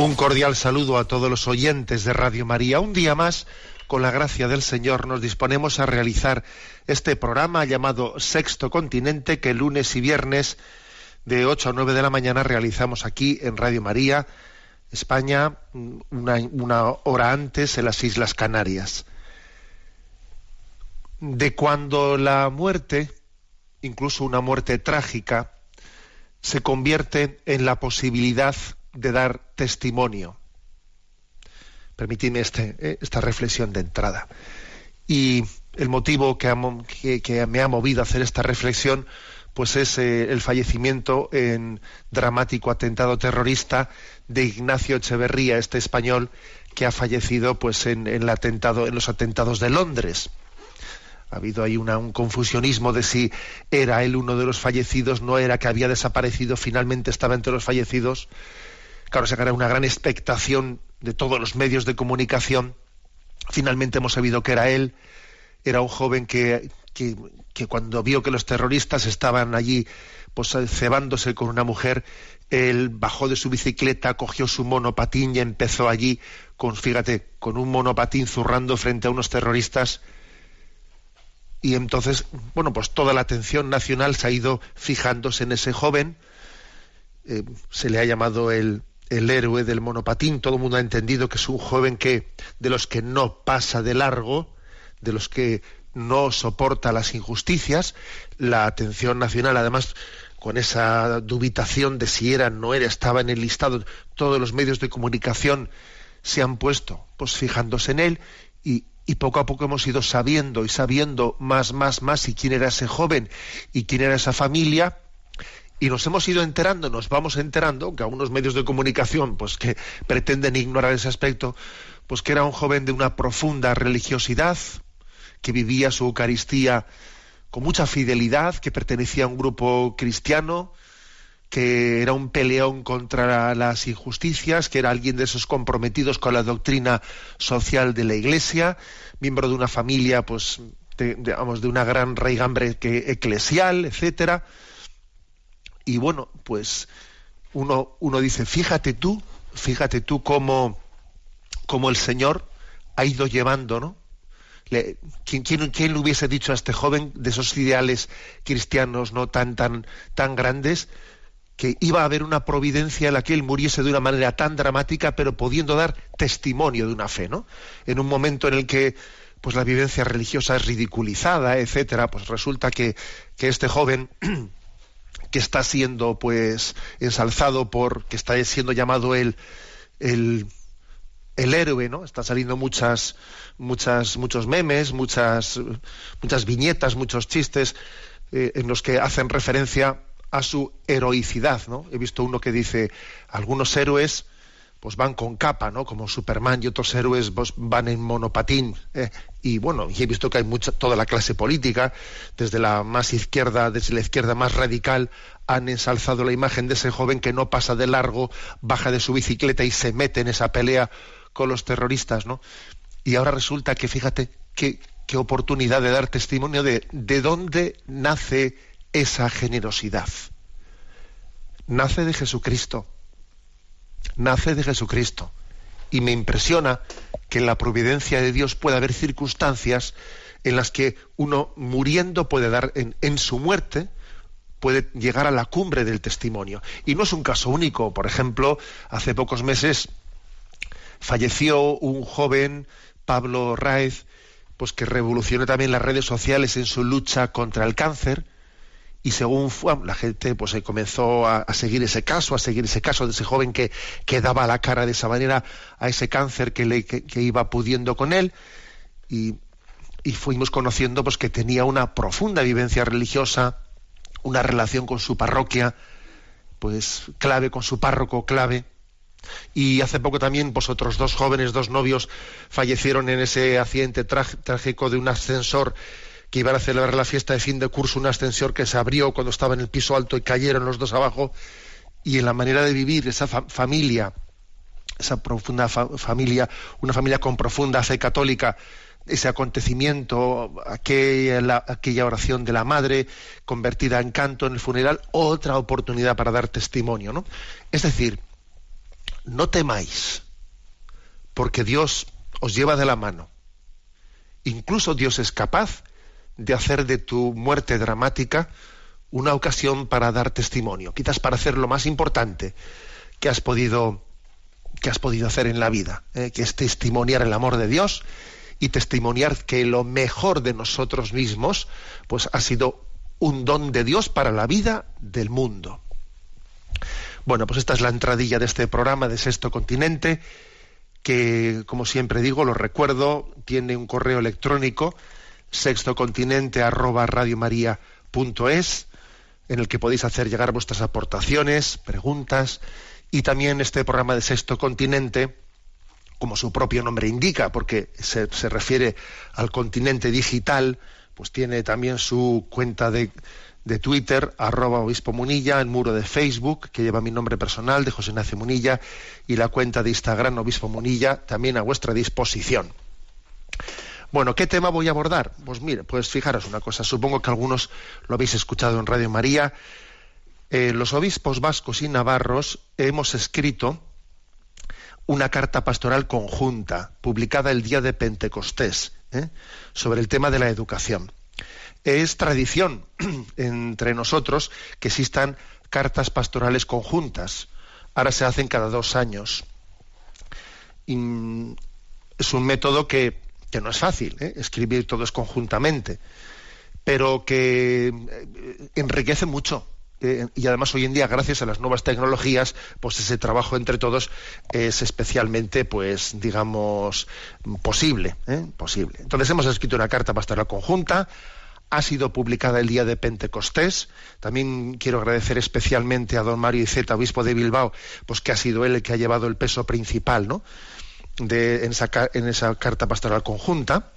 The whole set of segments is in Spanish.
Un cordial saludo a todos los oyentes de Radio María. Un día más, con la gracia del Señor, nos disponemos a realizar este programa llamado Sexto Continente, que lunes y viernes de 8 a 9 de la mañana realizamos aquí en Radio María, España, una, una hora antes en las Islas Canarias. De cuando la muerte, incluso una muerte trágica, se convierte en la posibilidad de dar testimonio. Permitidme este, eh, esta reflexión de entrada. Y el motivo que, me ha movido a hacer esta reflexión pues es eh, el fallecimiento en dramático atentado terrorista de Ignacio Echeverría, este español que ha fallecido pues en, en el atentado, en los atentados de Londres. Ha habido ahí un confusionismo de si era él uno de los fallecidos, no era que había desaparecido, finalmente estaba entre los fallecidos. Claro, se creó una gran expectación de todos los medios de comunicación. Finalmente hemos sabido que era él. Era un joven que, que, cuando vio que los terroristas estaban allí pues cebándose con una mujer, él bajó de su bicicleta, cogió su monopatín y empezó allí con, fíjate, con un monopatín zurrando frente a unos terroristas y entonces, bueno, pues toda la atención nacional se ha ido fijándose en ese joven. Eh, se le ha llamado el, el héroe del monopatín. Todo el mundo ha entendido que es un joven que de los que no pasa de largo, de los que no soporta las injusticias. La atención nacional, además, con esa dubitación de si era, no era, estaba en el listado, todos los medios de comunicación se han puesto, pues fijándose en él y, y poco a poco hemos ido sabiendo y sabiendo más, más, más y quién era ese joven y quién era esa familia y nos hemos ido enterando, nos vamos enterando, que algunos medios de comunicación, pues que pretenden ignorar ese aspecto, pues que era un joven de una profunda religiosidad, que vivía su Eucaristía con mucha fidelidad, que pertenecía a un grupo cristiano, que era un peleón contra las injusticias, que era alguien de esos comprometidos con la doctrina social de la Iglesia, miembro de una familia, pues, de, digamos, de una gran raigambre que, eclesial, etcétera. Y bueno, pues uno, uno dice, fíjate tú, fíjate tú cómo, cómo el Señor ha ido llevando, ¿no? Le- ¿quién, quién, quién le hubiese dicho a este joven de esos ideales cristianos no tan, tan, tan grandes que iba a haber una providencia en la que él muriese de una manera tan dramática, pero pudiendo dar testimonio de una fe, ¿no? En un momento en el que pues la vivencia religiosa es ridiculizada, etcétera, pues resulta que, que este joven que está siendo pues ensalzado por que está siendo llamado el, el el héroe, ¿no? Están saliendo muchas, muchas, muchos memes, muchas, muchas viñetas, muchos chistes eh, en los que hacen referencia a su heroicidad, ¿no? He visto uno que dice algunos héroes pues van con capa, ¿no? Como Superman y otros héroes pues, van en monopatín. ¿eh? Y bueno, y he visto que hay mucha, toda la clase política, desde la más izquierda, desde la izquierda más radical, han ensalzado la imagen de ese joven que no pasa de largo, baja de su bicicleta y se mete en esa pelea con los terroristas, ¿no? Y ahora resulta que, fíjate, qué, qué oportunidad de dar testimonio de, de dónde nace esa generosidad. Nace de Jesucristo nace de Jesucristo. Y me impresiona que en la providencia de Dios pueda haber circunstancias en las que uno muriendo puede dar en, en, su muerte puede llegar a la cumbre del testimonio. Y no es un caso único. Por ejemplo, hace pocos meses falleció un joven, Pablo Raez, pues que revolucionó también las redes sociales en su lucha contra el cáncer y según fue, la gente pues se comenzó a, seguir ese caso, a seguir ese caso de ese joven que, que daba la cara de esa manera a ese cáncer que, le, que, iba pudiendo con él y, y, fuimos conociendo pues que tenía una profunda vivencia religiosa, una relación con su parroquia, pues clave, con su párroco clave. Y hace poco también, pues otros dos jóvenes, dos novios, fallecieron en ese accidente trágico de un ascensor que iban a celebrar la fiesta de fin de curso, un ascensor que se abrió cuando estaba en el piso alto y cayeron los dos abajo. Y en la manera de vivir esa familia, esa profunda familia, una familia con profunda fe católica, ese acontecimiento, aquella, aquella, oración de la madre convertida en canto en el funeral, otra oportunidad para dar testimonio, ¿no? Es decir, no temáis, porque Dios os lleva de la mano. Incluso Dios es capaz de hacer de tu muerte dramática una ocasión para dar testimonio, quizás para hacer lo más importante que has podido que has podido hacer en la vida, ¿eh? que es testimoniar el amor de Dios y testimoniar que lo mejor de nosotros mismos pues ha sido un don de Dios para la vida del mundo. Bueno, pues esta es la entradilla de este programa de Sexto Continente, que como siempre digo, lo recuerdo, tiene un correo electrónico sextocontinente arroba es en el que podéis hacer llegar vuestras aportaciones, preguntas, y también este programa de Sexto Continente, como su propio nombre indica, porque se, refiere al continente digital, pues tiene también su cuenta de, de Twitter, arroba obispo Munilla, el muro de Facebook, que lleva mi nombre personal, de José Ignacio Munilla, y la cuenta de Instagram, obispo Munilla, también a vuestra disposición. Bueno, ¿qué tema voy a abordar? Pues mire, pues fijaros una cosa, supongo que algunos lo habéis escuchado en Radio María. Eh, los obispos vascos y navarros hemos escrito una carta pastoral conjunta, publicada el día de Pentecostés, ¿eh? sobre el tema de la educación. Es tradición entre nosotros que existan cartas pastorales conjuntas. Ahora se hacen cada dos años. es un método que que no es fácil ¿eh? escribir todos conjuntamente, pero que eh, enriquece mucho. Eh, y además hoy en día, gracias a las nuevas tecnologías, pues ese trabajo entre todos es especialmente, pues, digamos, posible, posible. Entonces hemos escrito una carta pastoral conjunta, ha sido publicada el día de Pentecostés. También quiero agradecer especialmente a don Mario Iceta, obispo de Bilbao, pues que ha sido él el que ha llevado el peso principal, ¿no? De, en, esa, carta pastoral conjunta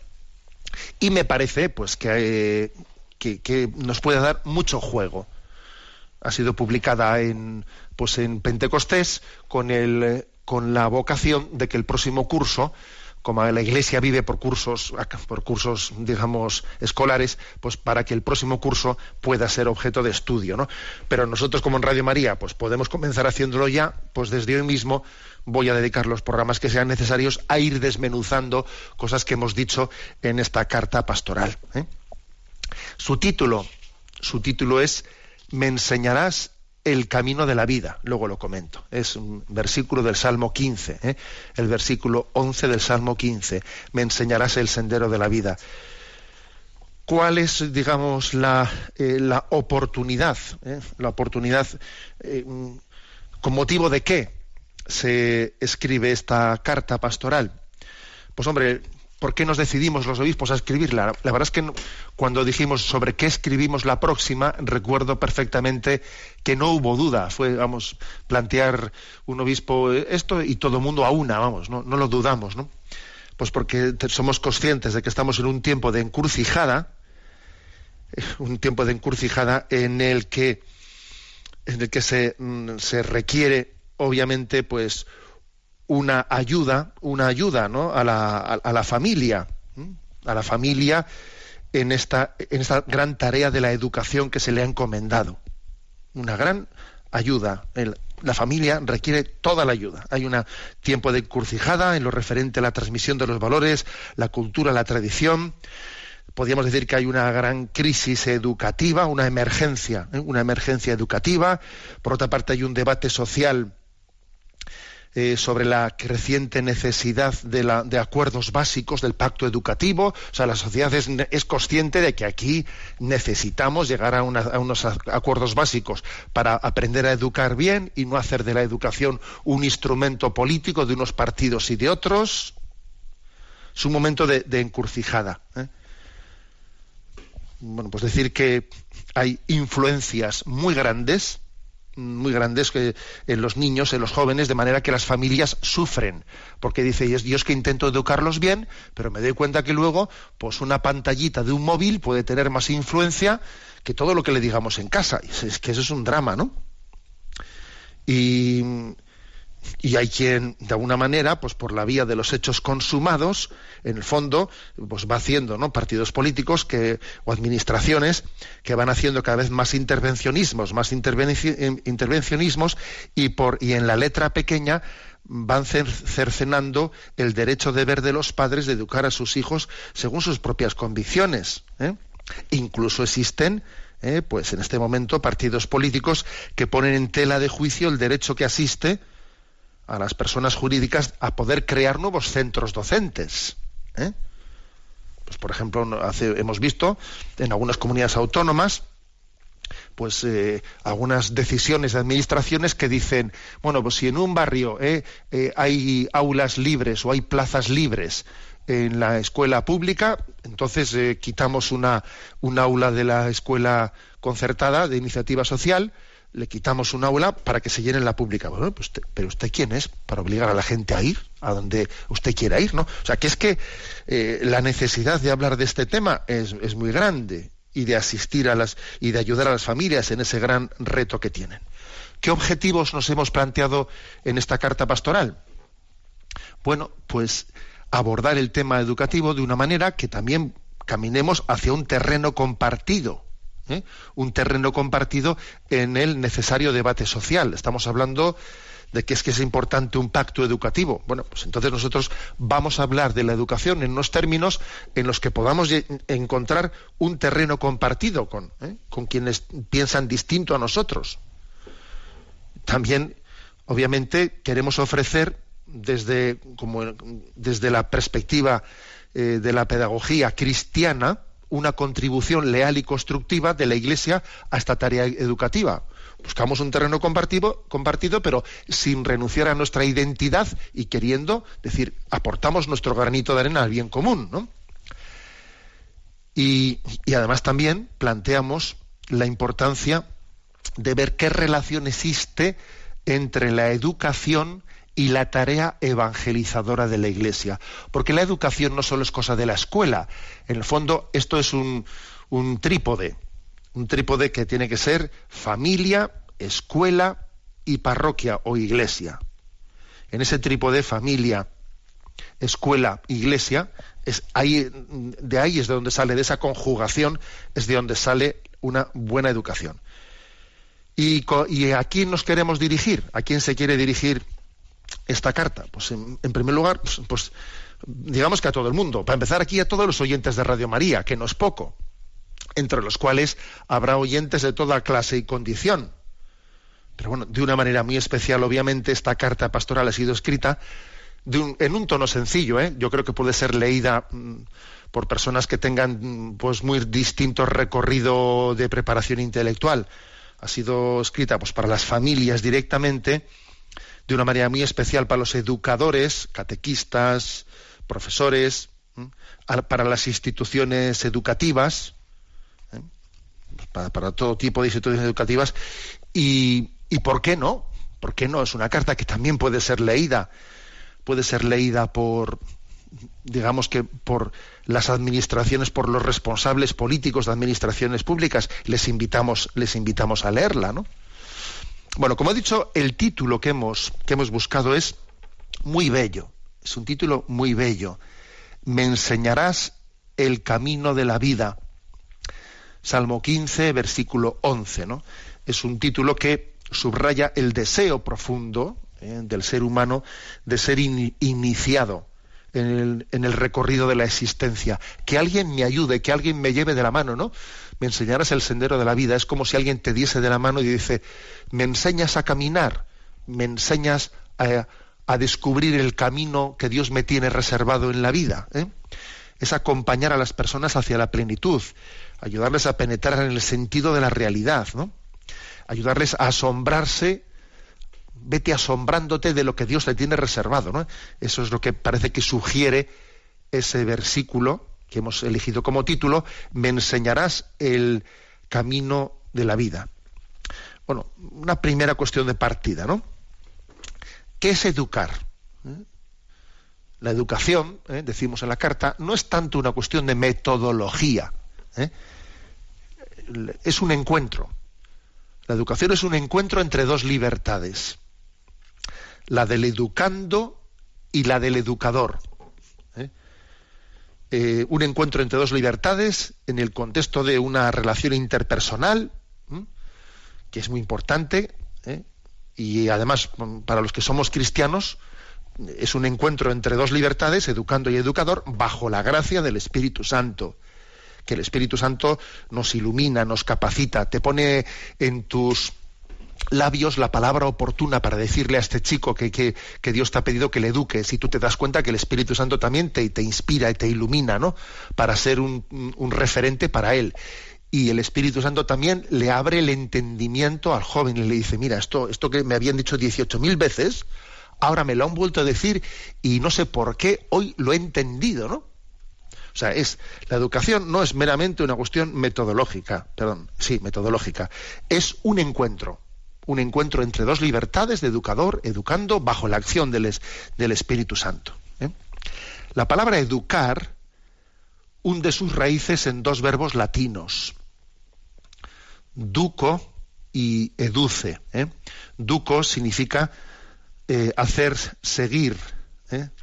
y me parece pues que, que, nos puede dar mucho juego. Ha sido publicada en, pues en Pentecostés con, el, con la vocación de que el próximo curso como la Iglesia vive por cursos, por cursos, digamos, escolares, pues para que el próximo curso pueda ser objeto de estudio, ¿no? Pero nosotros, como en Radio María, pues podemos comenzar haciéndolo ya, pues desde hoy mismo voy a dedicar los programas que sean necesarios a ir desmenuzando cosas que hemos dicho en esta carta pastoral. ¿eh? Su título, su título es Me enseñarás el camino de la vida. Luego lo comento. Es un versículo del Salmo 15, ¿eh? el versículo 11 del Salmo 15. Me enseñarás el sendero de la vida. ¿Cuál es, digamos, la, eh, la oportunidad? Eh? La oportunidad, ¿con motivo de qué se escribe esta carta pastoral? Pues hombre, ¿por qué nos decidimos los obispos a escribirla? La verdad es que cuando dijimos sobre qué escribimos la próxima, recuerdo perfectamente que no hubo duda. Fue, vamos, plantear un obispo esto y todo el mundo a una, vamos, no, no lo dudamos, ¿no? Pues porque somos conscientes de que estamos en un tiempo de encrucijada, un tiempo de encrucijada en el que, en el que se, mm, se requiere, obviamente, pues, una ayuda, una ayuda ¿no? a, la, a, la familia, a la familia en esta, en esta gran tarea de la educación que se le ha encomendado. Una gran ayuda. la familia requiere toda la ayuda. Hay un tiempo de encrucijada en lo referente a la transmisión de los valores, la cultura, la tradición. Podríamos decir que hay una gran crisis educativa, una emergencia, ¿eh? una emergencia educativa. Por otra parte, hay un debate social eh, sobre la creciente necesidad de, la, de, acuerdos básicos del pacto educativo. O sea, la sociedad es, consciente de que aquí necesitamos llegar a, unos acuerdos básicos para aprender a educar bien y no hacer de la educación un instrumento político de unos partidos y de otros. Es un momento de, encurcijada. ¿eh? Bueno, pues decir que hay influencias muy grandes muy grandes que en los niños, en los jóvenes, de manera que las familias sufren, porque dice, yo es que intento educarlos bien, pero me doy cuenta que luego, pues una pantallita de un móvil puede tener más influencia que todo lo que le digamos en casa. Es que eso es un drama, ¿no? Y y hay quien de alguna manera pues por la vía de los hechos consumados en el fondo pues va haciendo no partidos políticos que o administraciones que van haciendo cada vez más intervencionismos más intervencionismos y por y en la letra pequeña van cercenando el derecho de ver de los padres de educar a sus hijos según sus propias convicciones ¿eh? incluso existen ¿eh? pues en este momento partidos políticos que ponen en tela de juicio el derecho que asiste a las personas jurídicas a poder crear nuevos centros docentes. ¿eh? Pues, por ejemplo, hemos visto en algunas comunidades autónomas pues eh, algunas decisiones de administraciones que dicen, bueno, pues si en un barrio eh, hay aulas libres o hay plazas libres en la escuela pública, entonces quitamos una, un aula de la escuela concertada de iniciativa social le quitamos un aula para que se llene la pública. Pues pero usted quién es para obligar a la gente a ir a donde usted quiera ir, ¿no? O sea, que es que eh, la necesidad de hablar de este tema es, muy grande y de asistir a las y de ayudar a las familias en ese gran reto que tienen. ¿Qué objetivos nos hemos planteado en esta carta pastoral? Bueno, pues abordar el tema educativo de una manera que también caminemos hacia un terreno compartido ¿eh? un terreno compartido en el necesario debate social. Estamos hablando de que es que es importante un pacto educativo. Bueno, pues entonces nosotros vamos a hablar de la educación en unos términos en los que podamos encontrar un terreno compartido con, ¿eh? con quienes piensan distinto a nosotros. También, obviamente, queremos ofrecer desde, como, desde la perspectiva eh, de la pedagogía cristiana, una contribución leal y constructiva de la Iglesia a esta tarea educativa. Buscamos un terreno compartido, compartido, pero sin renunciar a nuestra identidad y queriendo decir, aportamos nuestro granito de arena al bien común. ¿no? Y, y además también planteamos la importancia de ver qué relación existe entre la educación y la tarea evangelizadora de la Iglesia. Porque la educación no solo es cosa de la escuela. En el fondo, esto es un, trípode. Un trípode que tiene que ser familia, escuela y parroquia o iglesia. En ese trípode, familia, escuela, iglesia, de ahí es de donde sale, de esa conjugación, es de donde sale una buena educación. ¿Y, y a quién nos queremos dirigir? ¿A quién se quiere dirigir esta carta? Pues en, primer lugar, pues, pues, digamos que a todo el mundo. Para empezar aquí a todos los oyentes de Radio María, que no es poco, entre los cuales habrá oyentes de toda clase y condición. Pero bueno, de una manera muy especial, obviamente, esta carta pastoral ha sido escrita en un tono sencillo. ¿eh? Yo creo que puede ser leída mm, por personas que tengan mm, pues muy distinto recorrido de preparación intelectual. Ha sido escrita pues para las familias directamente de una manera muy especial para los educadores, catequistas, profesores, para las instituciones educativas, ¿eh? para, todo tipo de instituciones educativas, y, y ¿por qué no? ¿Por qué no? Es una carta que también puede ser leída, puede ser leída por, digamos que por las administraciones, por los responsables políticos de administraciones públicas, les invitamos, les invitamos a leerla, ¿no? Bueno, como he dicho, el título que hemos, que hemos buscado es muy bello. Es un título muy bello. Me enseñarás el camino de la vida. Salmo 15, versículo 11. ¿no? Es un título que subraya el deseo profundo ¿eh? del ser humano de ser iniciado en el, en el, recorrido de la existencia. Que alguien me ayude, que alguien me lleve de la mano, ¿no? Me enseñarás el sendero de la vida. Es como si alguien te diese de la mano y dice, me enseñas a caminar, me enseñas a, a descubrir el camino que Dios me tiene reservado en la vida. ¿eh? Es acompañar a las personas hacia la plenitud, ayudarles a penetrar en el sentido de la realidad, ¿no? ayudarles a asombrarse, vete asombrándote de lo que Dios le tiene reservado. ¿no? Eso es lo que parece que sugiere ese versículo que hemos elegido como título, me enseñarás el camino de la vida. Bueno, una primera cuestión de partida, ¿no? ¿Qué es educar? ¿Eh? La educación, ¿eh? decimos en la carta, no es tanto una cuestión de metodología. ¿eh? Es un encuentro. La educación es un encuentro entre dos libertades. La del educando y la del educador. Un encuentro entre dos libertades en el contexto de una relación interpersonal, que es muy importante, ¿eh? y además para los que somos cristianos es un encuentro entre dos libertades, educando y educador, bajo la gracia del Espíritu Santo. Que el Espíritu Santo nos ilumina, nos capacita, te pone en tus labios la palabra oportuna para decirle a este chico que, que, Dios te ha pedido que le eduques y tú te das cuenta que el Espíritu Santo también te, te inspira y te ilumina, ¿no? Para ser un, un referente para él y el Espíritu Santo también le abre el entendimiento al joven y le dice, mira, esto, esto que me habían dicho 18.000 veces, ahora me lo han vuelto a decir y no sé por qué hoy lo he entendido, ¿no? O sea, es la educación no es meramente una cuestión metodológica, perdón, sí, metodológica, es un encuentro, un encuentro entre dos libertades de educador, educando bajo la acción del, del Espíritu Santo. ¿eh? La palabra educar hunde sus raíces en dos verbos latinos, duco y educe. ¿eh? Duco significa eh, hacer seguir,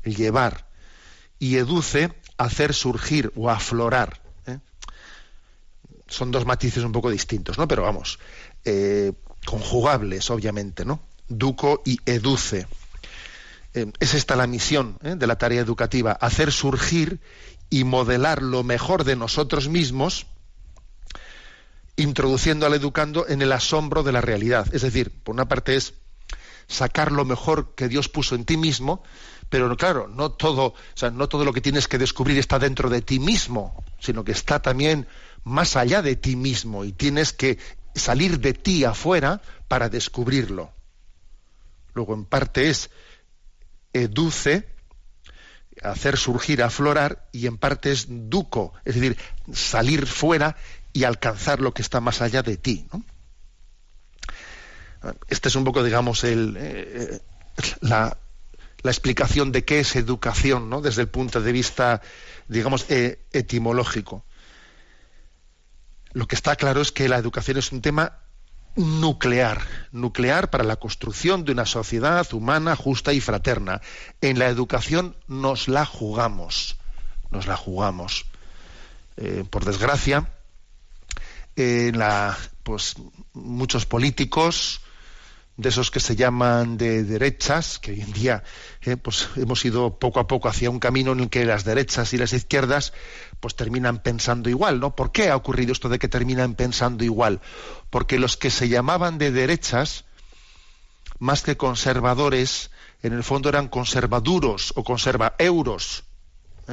llevar, y educe hacer surgir o aflorar. Son dos matices un poco distintos, ¿no? Pero vamos, conjugables, obviamente, ¿no? Duco y educe. es esta la misión de la tarea educativa, hacer surgir y modelar lo mejor de nosotros mismos introduciendo al educando en el asombro de la realidad. Es decir, por una parte es sacar lo mejor que Dios puso en ti mismo, pero claro, no todo, o sea, no todo lo que tienes que descubrir está dentro de ti mismo, sino que está también más allá de ti mismo y tienes que salir de ti afuera para descubrirlo. Luego, en parte es educe, hacer surgir, aflorar, y en parte es duco, es decir, salir fuera y alcanzar lo que está más allá de ti. ¿no? Este es un poco, digamos, eh, la, explicación de qué es educación, ¿no? Desde el punto de vista, digamos, eh, etimológico. Lo que está claro es que la educación es un tema nuclear, nuclear para la construcción de una sociedad humana, justa y fraterna. En la educación nos la jugamos, nos la jugamos. Eh, por desgracia, la, pues muchos políticos de esos que se llaman de derechas, que hoy en día eh, pues hemos ido poco a poco hacia un camino en el que las derechas y las izquierdas pues terminan pensando igual, ¿no? ¿Por qué ha ocurrido esto de que terminan pensando igual? Porque los que se llamaban de derechas, más que conservadores, en el fondo eran conservaduros o conserva euros.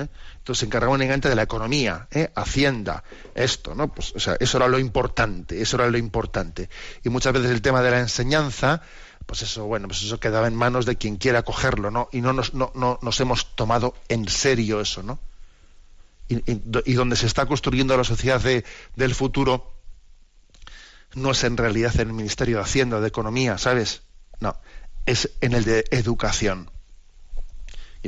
¿Eh? Entonces se encargaban únicamente de la economía, ¿eh? Hacienda, esto, ¿no? Pues, o sea, eso era lo importante, eso era lo importante. Y muchas veces el tema de la enseñanza, pues eso, bueno, pues eso quedaba en manos de quien quiera cogerlo, ¿no? Y no nos, no, no, nos hemos tomado en serio eso, ¿no? Y, y, donde se está construyendo la sociedad de, del futuro no es en realidad en el Ministerio de Hacienda, de Economía, ¿sabes? No, es en el de Educación.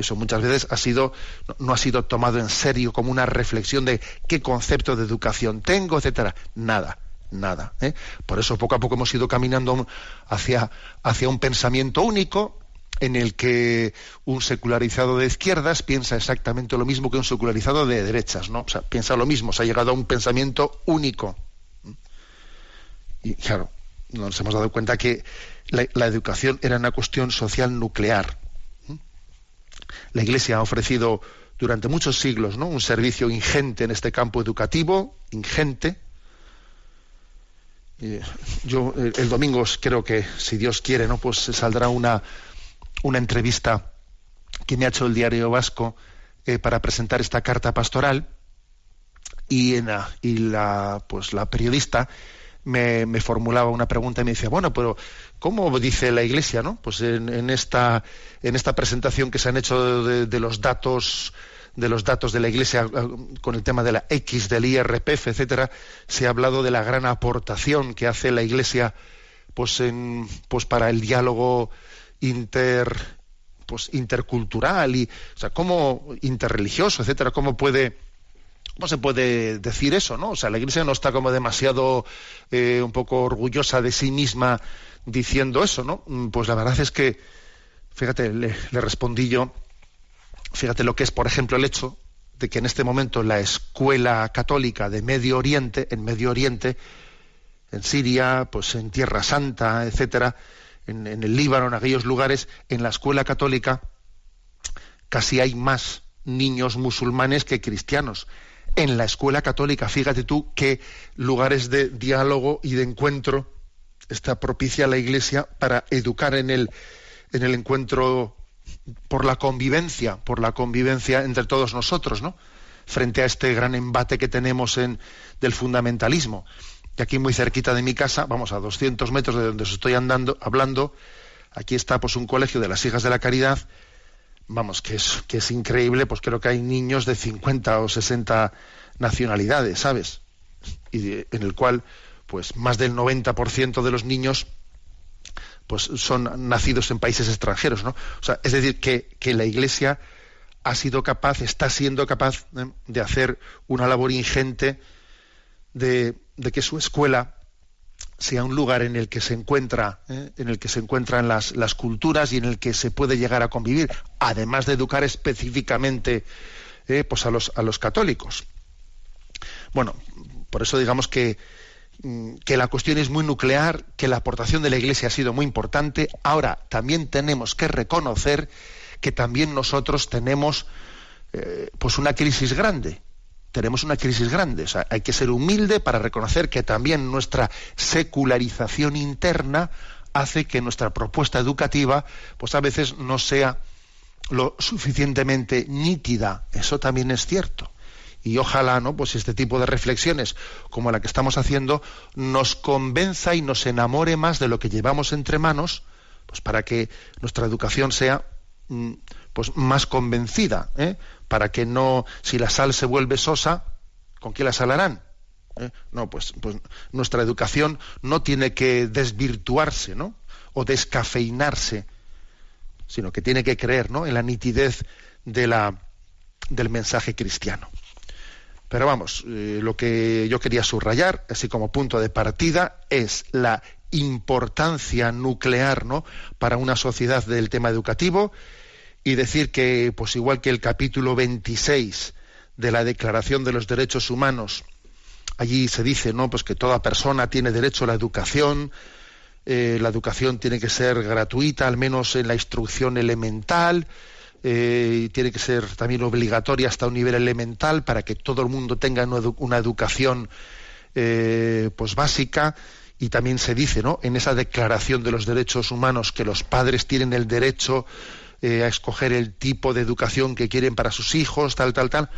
Eso muchas veces ha sido, no, ha sido tomado en serio como una reflexión de qué concepto de educación tengo, etcétera. Nada, nada. ¿eh? Por eso poco a poco hemos ido caminando hacia, hacia un pensamiento único en el que un secularizado de izquierdas piensa exactamente lo mismo que un secularizado de derechas, ¿no? O sea, piensa lo mismo, se ha llegado a un pensamiento único. Y claro, nos hemos dado cuenta que la educación era una cuestión social nuclear la Iglesia ha ofrecido durante muchos siglos ¿no? un servicio ingente en este campo educativo, ingente. yo el domingo creo que, si Dios quiere, ¿no? pues saldrá una, una entrevista que me ha hecho el diario vasco eh, para presentar esta carta pastoral y, en y la, pues, la periodista me, me, formulaba una pregunta y me decía, bueno, pero ¿cómo dice la Iglesia, no? Pues en, en esta, en esta presentación que se han hecho de, de, los datos de los datos de la Iglesia eh, con el tema de la X, del IRPF, etcétera, se ha hablado de la gran aportación que hace la Iglesia pues en, pues para el diálogo inter pues intercultural y o sea cómo interreligioso etcétera cómo puede cómo se puede decir eso no o sea la iglesia no está como demasiado eh, un poco orgullosa de sí misma diciendo eso no mm, pues la verdad es que fíjate le, respondí yo fíjate lo que es por ejemplo el hecho de que en este momento la escuela católica de Medio Oriente en Medio Oriente en Siria pues en Tierra Santa etcétera en, el Líbano, en aquellos lugares, en la escuela católica, casi hay más niños musulmanes que cristianos. En la escuela católica, fíjate tú qué lugares de diálogo y de encuentro está propicia la Iglesia para educar en el, en el encuentro por la convivencia, por la convivencia entre todos nosotros, ¿no? Frente a este gran embate que tenemos en, del fundamentalismo que aquí muy cerquita de mi casa, vamos a 200 metros de donde os estoy andando, hablando, aquí está pues un colegio de las hijas de la caridad, vamos, que es, que es increíble, pues creo que hay niños de 50 o 60 nacionalidades, ¿sabes? Y en el cual, pues más del 90% de los niños pues son nacidos en países extranjeros, ¿no? O sea, es decir, que, que la Iglesia ha sido capaz, está siendo capaz de hacer una labor ingente de, de que su escuela sea un lugar en el que se encuentra, ¿eh? en el que se encuentran las, las, culturas y en el que se puede llegar a convivir, además de educar específicamente ¿eh? pues a los, a los católicos. Bueno, por eso digamos que, mm, que la cuestión es muy nuclear, que la aportación de la Iglesia ha sido muy importante. Ahora también tenemos que reconocer que también nosotros tenemos eh, pues una crisis grande tenemos una crisis grande. Hay que ser humilde para reconocer que también nuestra secularización interna hace que nuestra propuesta educativa, pues a veces no sea lo suficientemente nítida. Eso también es cierto. Y ojalá, ¿no? Pues este tipo de reflexiones, como la que estamos haciendo, nos convenza y nos enamore más de lo que llevamos entre manos, pues para que nuestra educación sea mm, pues más convencida, ¿eh? Para que no, si la sal se vuelve sosa, ¿con qué la salarán? ¿Eh? No, pues, pues nuestra educación no tiene que desvirtuarse, ¿no? O descafeinarse, sino que tiene que creer, ¿no? En la nitidez del mensaje cristiano. Pero vamos, eh, lo que yo quería subrayar, así como punto de partida, es la importancia nuclear, ¿no? Para una sociedad del tema educativo y decir que, pues igual que el capítulo 26 de la Declaración de los Derechos Humanos, allí se dice, ¿no? Pues que toda persona tiene derecho a la educación, eh, la educación tiene que ser gratuita, al menos en la instrucción elemental, eh, tiene que ser también obligatoria hasta un nivel elemental para que todo el mundo tenga una, educación eh, pues básica y también se dice ¿no? en esa declaración de los derechos humanos que los padres tienen el derecho eh, a escoger el tipo de educación que quieren para sus hijos, tal, tal, tal.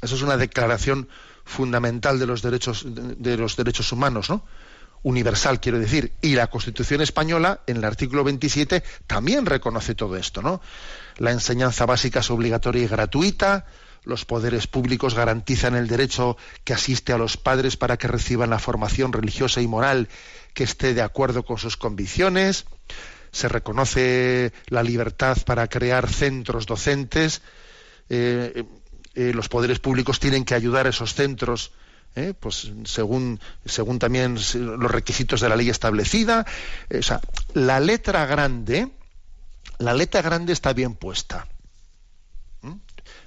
Eso es una declaración fundamental de los derechos, de los derechos humanos, ¿no? Universal, quiero decir. Y la Constitución española, en el artículo 27, también reconoce todo esto, ¿no? La enseñanza básica es obligatoria y gratuita, los poderes públicos garantizan el derecho que asiste a los padres para que reciban la formación religiosa y moral que esté de acuerdo con sus convicciones, se reconoce la libertad para crear centros docentes, eh, eh, los poderes públicos tienen que ayudar a esos centros, eh, pues según, según también los requisitos de la ley establecida. o sea, la letra grande, la letra grande está bien puesta.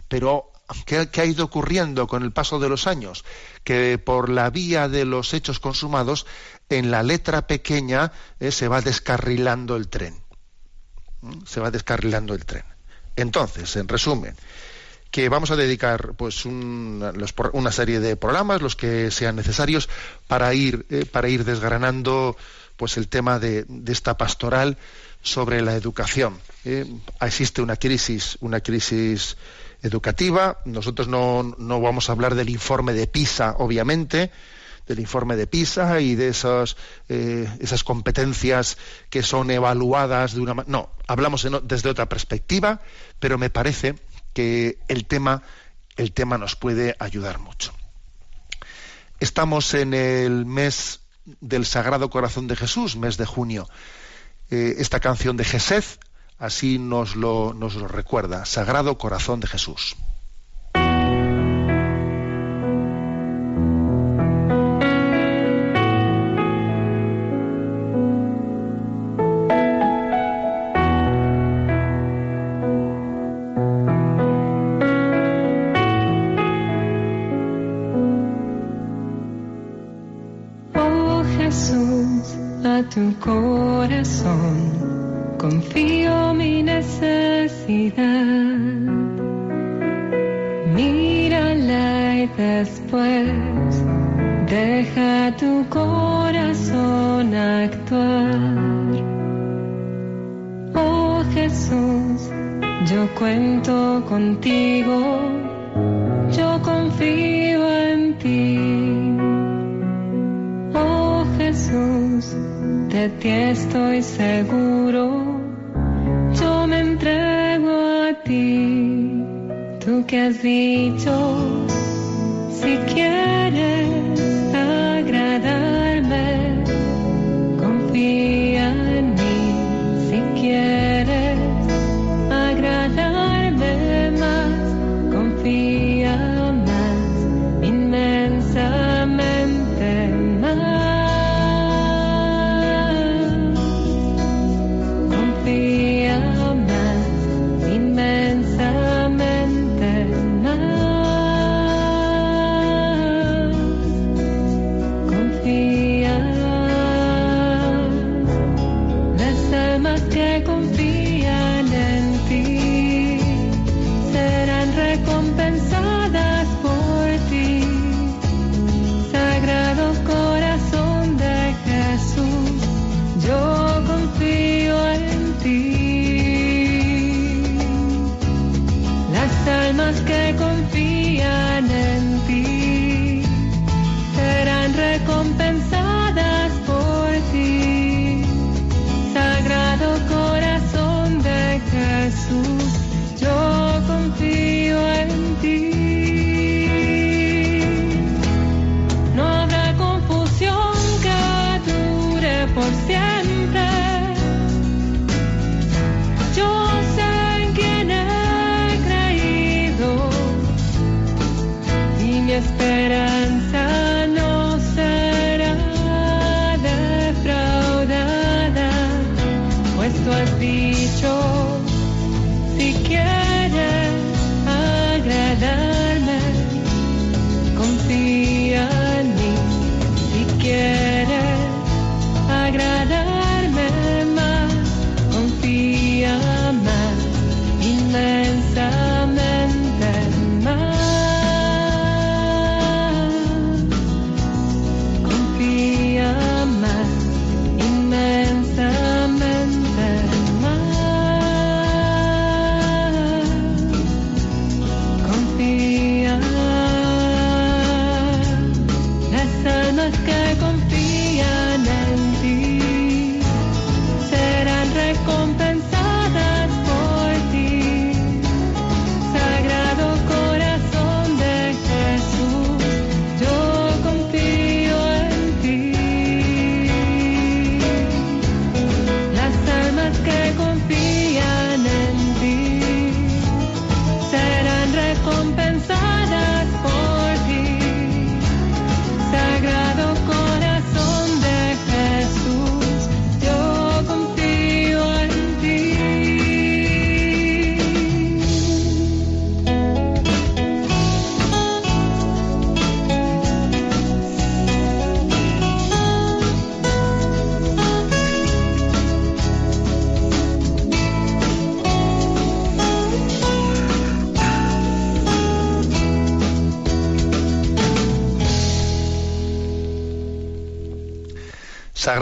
Pero ¿qué, ha ido ocurriendo con el paso de los años? Que por la vía de los hechos consumados en la letra pequeña eh, se va descarrilando el tren. ¿Mm? Se va descarrilando el tren. Entonces, en resumen, que vamos a dedicar pues una serie de programas, los que sean necesarios, para ir, eh, para ir desgranando pues el tema de, esta pastoral sobre la educación. ¿eh? existe una crisis, una crisis educativa. Nosotros no, no, vamos a hablar del informe de PISA, obviamente, del informe de PISA y de esas, eh, esas competencias que son evaluadas de una. No, hablamos desde otra perspectiva, pero me parece que el tema, el tema nos puede ayudar mucho. Estamos en el mes del Sagrado Corazón de Jesús, mes de junio. Eh, esta canción de Jesez Así nos lo, nos lo recuerda, Sagrado Corazón de Jesús. Oh, tu corazón.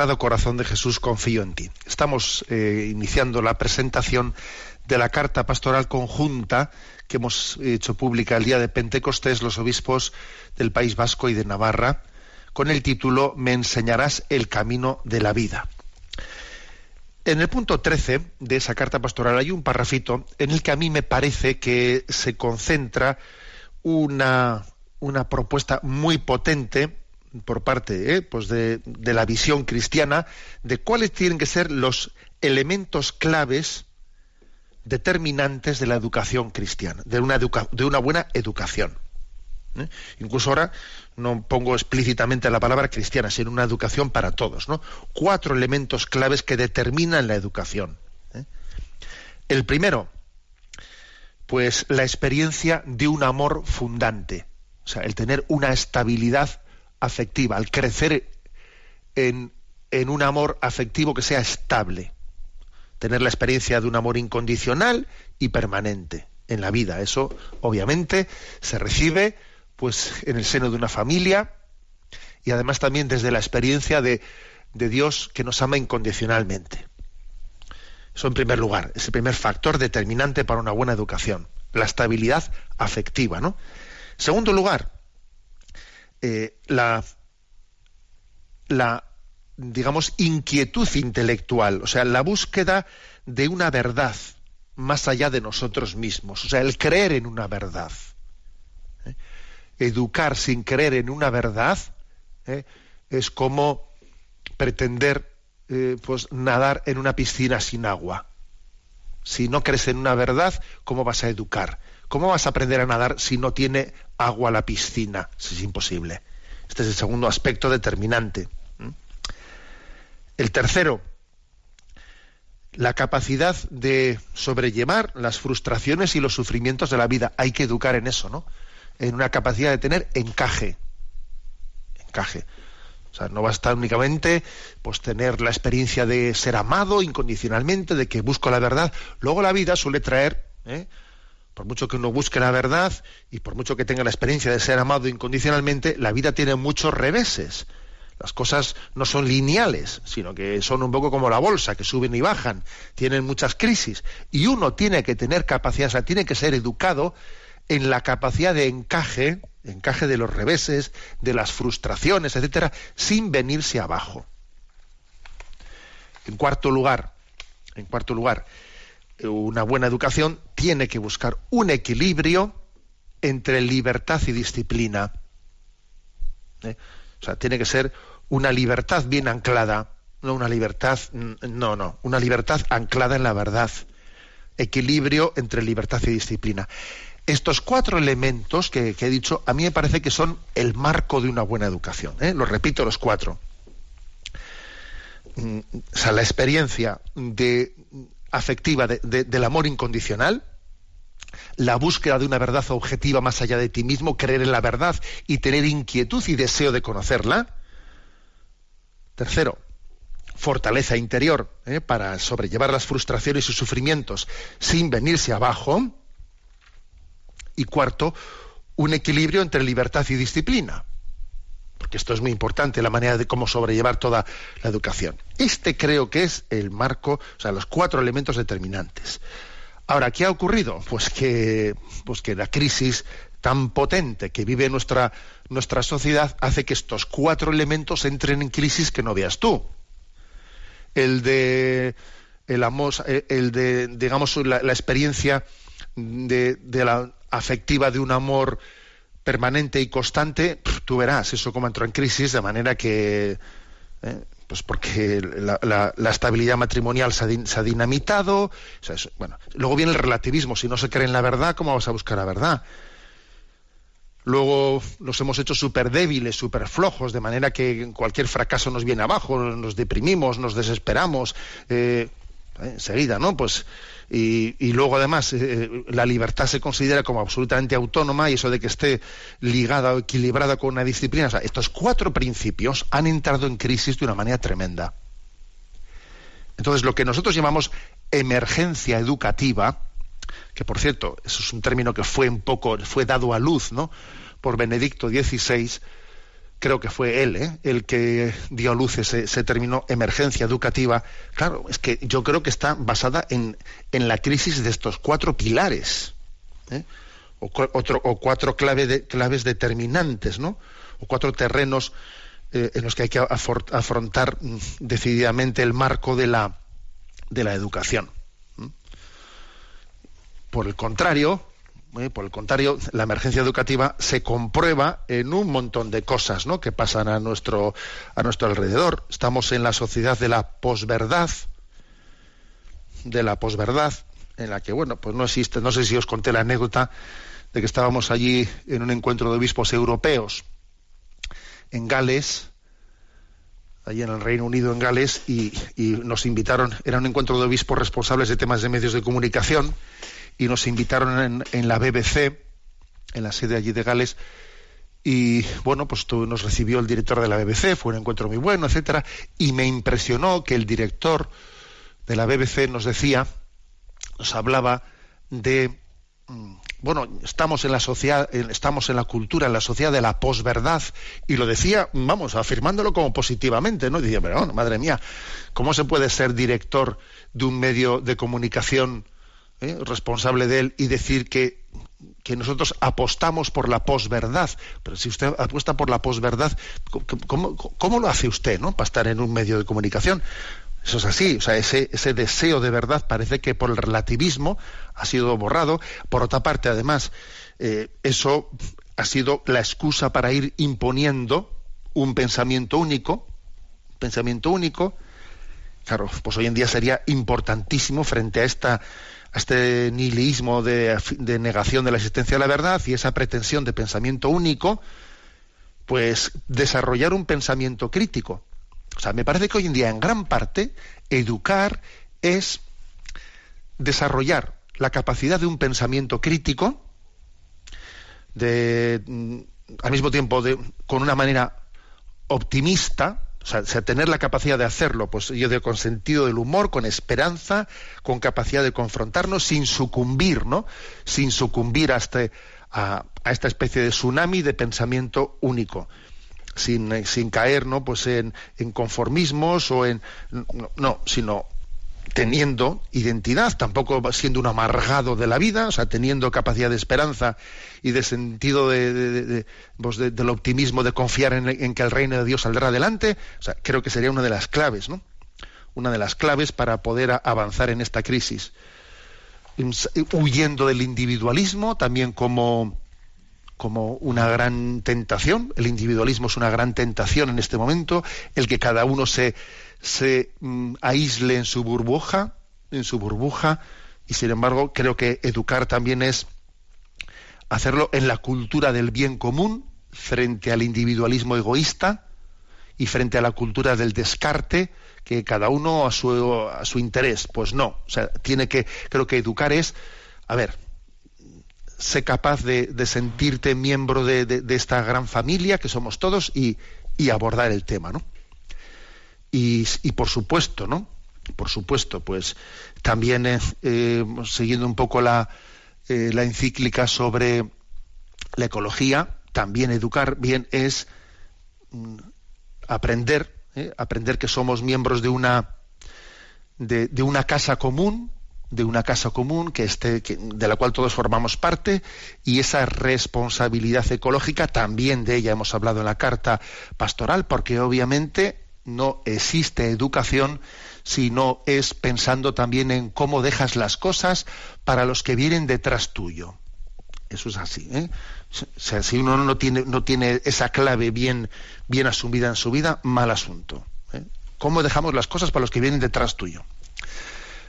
Sagrado Corazón de Jesús, confío en ti. Estamos eh, iniciando la presentación de la carta pastoral conjunta que hemos hecho pública el día de Pentecostés los obispos del País Vasco y de Navarra, con el título Me enseñarás el camino de la vida. En el punto 13 de esa carta pastoral hay un parrafito en el que a mí me parece que se concentra una, una propuesta muy potente por parte ¿eh? pues de, la visión cristiana de cuáles tienen que ser los elementos claves determinantes de la educación cristiana, de una, de una buena educación. ¿eh? Incluso ahora no pongo explícitamente la palabra cristiana, sino una educación para todos. ¿no? Cuatro elementos claves que determinan la educación. ¿eh? El primero, pues la experiencia de un amor fundante, o sea, el tener una estabilidad afectiva, al crecer en, un amor afectivo que sea estable, tener la experiencia de un amor incondicional y permanente en la vida. Eso, obviamente, se recibe pues en el seno de una familia y además también desde la experiencia de, de Dios que nos ama incondicionalmente. Eso en primer lugar, es el primer factor determinante para una buena educación, la estabilidad afectiva, ¿no? Segundo lugar, eh, la, digamos, inquietud intelectual, o sea, la búsqueda de una verdad más allá de nosotros mismos, o sea, el creer en una verdad. ¿eh? Educar sin creer en una verdad ¿eh? es como pretender pues nadar en una piscina sin agua. Si no crees en una verdad, ¿cómo vas a educar? ¿Cómo vas a aprender a nadar si no tiene agua la piscina? Es imposible. Este es el segundo aspecto determinante. El tercero, la capacidad de sobrellevar las frustraciones y los sufrimientos de la vida. Hay que educar en eso, ¿no? En una capacidad de tener encaje. Encaje. O sea, no basta únicamente pues tener la experiencia de ser amado incondicionalmente, de que busco la verdad. Luego la vida suele traer ¿eh? Por mucho que uno busque la verdad y por mucho que tenga la experiencia de ser amado incondicionalmente, la vida tiene muchos reveses. Las cosas no son lineales, sino que son un poco como la bolsa, que suben y bajan, tienen muchas crisis. Y uno tiene que tener capacidad, tiene que ser educado en la capacidad de encaje, encaje de los reveses, de las frustraciones, etcétera, sin venirse abajo. En cuarto lugar, en cuarto lugar, una buena educación tiene que buscar un equilibrio entre libertad y disciplina. ¿Eh? O sea, tiene que ser una libertad bien anclada, no una libertad, no, no, una libertad anclada en la verdad. Equilibrio entre libertad y disciplina. Estos cuatro elementos que, he dicho, a mí me parece que son el marco de una buena educación. ¿eh? Lo repito, los cuatro. Mm, o sea, la experiencia de afectiva del amor incondicional, la búsqueda de una verdad objetiva más allá de ti mismo, creer en la verdad y tener inquietud y deseo de conocerla. Tercero, fortaleza interior ¿eh? para sobrellevar las frustraciones y sufrimientos sin venirse abajo. Y cuarto, un equilibrio entre libertad y disciplina porque esto es muy importante, la manera de cómo sobrellevar toda la educación. Este creo que es el marco, o sea, los cuatro elementos determinantes. Ahora, ¿qué ha ocurrido? Pues que, pues que la crisis tan potente que vive nuestra, nuestra sociedad hace que estos cuatro elementos entren en crisis que no veas tú. El de el, el de, digamos, la, experiencia de, de, la afectiva de un amor permanente y constante, tú verás eso como entró en crisis, de manera que, eh, pues porque la, estabilidad matrimonial se ha, dinamitado, bueno, luego viene el relativismo, si no se cree en la verdad, ¿cómo vas a buscar la verdad? Luego nos hemos hecho súper débiles, súper flojos, de manera que cualquier fracaso nos viene abajo, nos deprimimos, nos desesperamos. Eh, eh enseguida, ¿no? Pues y, luego además eh, la libertad se considera como absolutamente autónoma y eso de que esté ligada o equilibrada con una disciplina. estos cuatro principios han entrado en crisis de una manera tremenda. Entonces, lo que nosotros llamamos emergencia educativa, que por cierto, eso es un término que fue un poco, fue dado a luz, ¿no? por Benedicto XVI, creo que fue él ¿eh? el que dio a luz ese, término emergencia educativa. Claro, es que yo creo que está basada en, la crisis de estos cuatro pilares, ¿eh? o, cuatro claves determinantes, ¿no? o cuatro terrenos eh, en los que hay que afrontar mm, decididamente el marco de la, de la educación. Por el contrario, por el contrario, la emergencia educativa se comprueba en un montón de cosas ¿no? que pasan a nuestro, a nuestro alrededor. Estamos en la sociedad de la posverdad, de la posverdad, en la que, bueno, pues no existe, no sé si os conté la anécdota de que estábamos allí en un encuentro de obispos europeos en Gales, allí en el Reino Unido, en Gales, y, y nos invitaron, era un encuentro de obispos responsables de temas de medios de comunicación, y nos invitaron en, la BBC, en la sede allí de Gales, y bueno, pues nos recibió el director de la BBC, fue un encuentro muy bueno, etcétera, y me impresionó que el director de la BBC nos decía, nos hablaba de mm, bueno, estamos en la sociedad, estamos en la cultura, en la sociedad de la posverdad, y lo decía, vamos, afirmándolo como positivamente, ¿no? Decía, pero madre mía, ¿cómo se puede ser director de un medio de comunicación ¿eh? responsable de él y decir que, que nosotros apostamos por la posverdad. Pero si usted apuesta por la posverdad, ¿cómo, cómo lo hace usted ¿no? para estar en un medio de comunicación? Eso es así, o sea, ese, ese deseo de verdad parece que por el relativismo ha sido borrado. Por otra parte, además, eh, eso ha sido la excusa para ir imponiendo un pensamiento único, pensamiento único. Pues hoy en día sería importantísimo frente a este nihilismo de, negación de la existencia de la verdad y esa pretensión de pensamiento único, pues desarrollar un pensamiento crítico. O sea, me parece que hoy en día, en gran parte, educar es desarrollar la capacidad de un pensamiento crítico, de, mm, al mismo tiempo de, con una manera optimista, o sea, tener la capacidad de hacerlo, pues yo digo con sentido del humor, con esperanza, con capacidad de confrontarnos, sin sucumbir, ¿no? Sin sucumbir a, este, a, esta especie de tsunami de pensamiento único. Sin, eh, sin caer ¿no? pues en, en conformismos o en no, sino teniendo identidad, tampoco siendo un amargado de la vida, o sea, teniendo capacidad de esperanza y de sentido de, pues del optimismo, de confiar en, que el reino de Dios saldrá adelante, o sea, creo que sería una de las claves, ¿no? Una de las claves para poder avanzar en esta crisis. Huyendo del individualismo, también como, como una gran tentación, el individualismo es una gran tentación en este momento, el que cada uno se se mm, aísle en su burbuja, en su burbuja, y sin embargo creo que educar también es hacerlo en la cultura del bien común frente al individualismo egoísta y frente a la cultura del descarte que cada uno a su, a su interés. Pues no o sea tiene que creo que educar es a ver sé capaz de, sentirte miembro de, de, esta gran familia que somos todos y, y abordar el tema no y, por supuesto, ¿no? Por supuesto, pues también eh, eh, siguiendo un poco la, eh, la encíclica sobre la ecología, también educar bien es mm, aprender, aprender que somos miembros de una de, de, una casa común, de una casa común que esté, que, de la cual todos formamos parte y esa responsabilidad ecológica también de ella hemos hablado en la carta pastoral porque obviamente no existe educación si no es pensando también en cómo dejas las cosas para los que vienen detrás tuyo. Eso es así. ¿eh? si uno no tiene, no tiene esa clave bien, bien asumida en su vida, mal asunto. ¿eh? ¿Cómo dejamos las cosas para los que vienen detrás tuyo?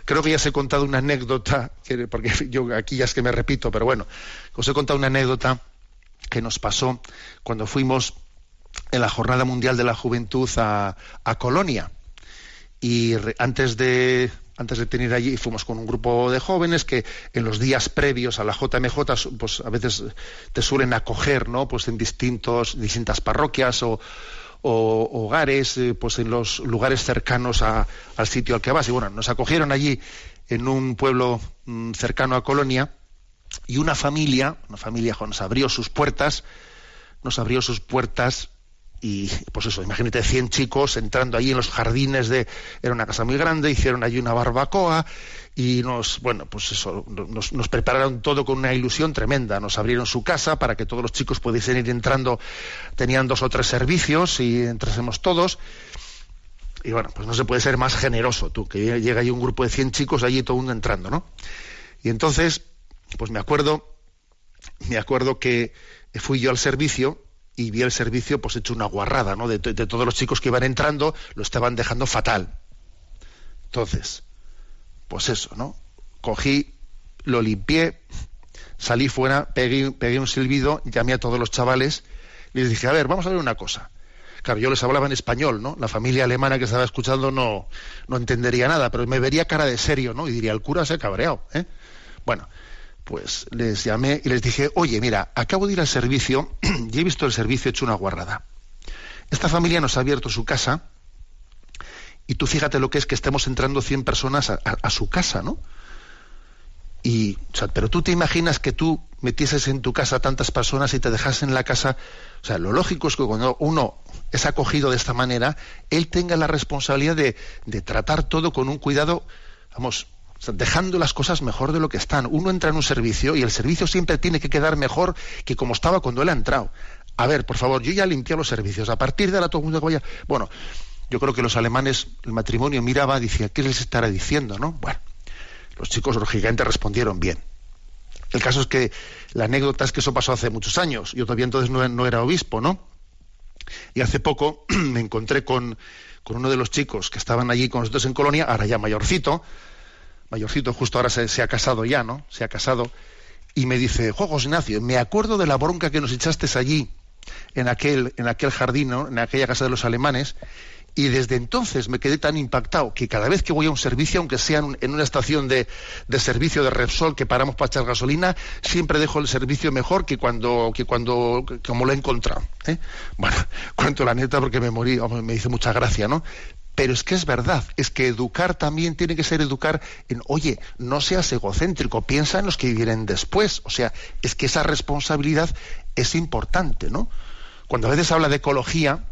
Creo que ya os he contado una anécdota, porque yo aquí ya es que me repito, pero bueno, os he contado una anécdota que nos pasó cuando fuimos en la Jornada Mundial de la Juventud a, Colonia. Y antes de, antes de tener allí, fuimos con un grupo de jóvenes que en los días previos a la JMJ, pues a veces te suelen acoger, ¿no? Pues en distintos, distintas parroquias o, hogares, eh, pues en los lugares cercanos al sitio al que vas. Y bueno, nos acogieron allí en un pueblo mm, cercano a Colonia y una familia, una familia nos abrió sus puertas, nos abrió sus puertas y pues eso, imagínate 100 chicos entrando ahí en los jardines de era una casa muy grande, hicieron allí una barbacoa y nos, bueno, pues eso, nos, nos, prepararon todo con una ilusión tremenda, nos abrieron su casa para que todos los chicos pudiesen ir entrando, tenían dos o tres servicios y entrásemos todos. Y bueno, pues no se puede ser más generoso tú, que llega ahí un grupo de 100 chicos allí todo mundo entrando, ¿no? Y entonces, pues me acuerdo, me acuerdo que fui yo al servicio y vi el servicio pues hecho una guarrada, ¿no? De, todos los chicos que iban entrando, lo estaban dejando fatal. Entonces, pues eso, ¿no? Cogí, lo limpié, salí fuera, pegué, pegué un silbido, llamé a todos los chavales, y les dije, a ver, vamos a ver una cosa. Claro, yo les hablaba en español, ¿no? La familia alemana que estaba escuchando no, no entendería nada, pero me vería cara de serio, ¿no? Y diría, el cura se ha cabreado, ¿eh? Bueno, pues les llamé y les dije, oye, mira, acabo de ir al servicio y he visto el servicio hecho una guarrada. Esta familia nos ha abierto su casa y tú fíjate lo que es que estemos entrando 100 personas a, su casa, ¿no? Y, o sea, pero tú te imaginas que tú metieses en tu casa tantas personas y te dejas en la casa. O sea, lo lógico es que cuando uno es acogido de esta manera, él tenga la responsabilidad de, de tratar todo con un cuidado, vamos, dejando las cosas mejor de lo que están. Uno entra en un servicio y el servicio siempre tiene que quedar mejor que como estaba cuando él ha entrado. A ver, por favor, yo ya limpié los servicios. A partir de ahora todo el mundo. Bueno, yo creo que los alemanes, el matrimonio miraba, decía, ¿qué les estará diciendo? ¿no? Bueno, los chicos lógicamente respondieron bien. El caso es que la anécdota es que eso pasó hace muchos años. Yo todavía entonces no, no era obispo, ¿no? Y hace poco me encontré con, con uno de los chicos que estaban allí con nosotros en Colonia, ahora ya mayorcito, mayorcito, justo ahora se, ha casado ya, ¿no? Se ha casado. Y me dice, Juegos Ignacio, me acuerdo de la bronca que nos echaste allí, en aquel, en aquel jardín, en aquella casa de los alemanes, y desde entonces me quedé tan impactado que cada vez que voy a un servicio, aunque sea en una estación de, servicio de Repsol que paramos para echar gasolina, siempre dejo el servicio mejor que cuando, que cuando como lo he encontrado. ¿eh? Bueno, cuento la neta porque me morí, me hizo mucha gracia, ¿no? Pero es que es verdad, es que educar también tiene que ser educar en, oye, no seas egocéntrico, piensa en los que vienen después. O sea, es que esa responsabilidad es importante, ¿no? Cuando a veces habla de ecología,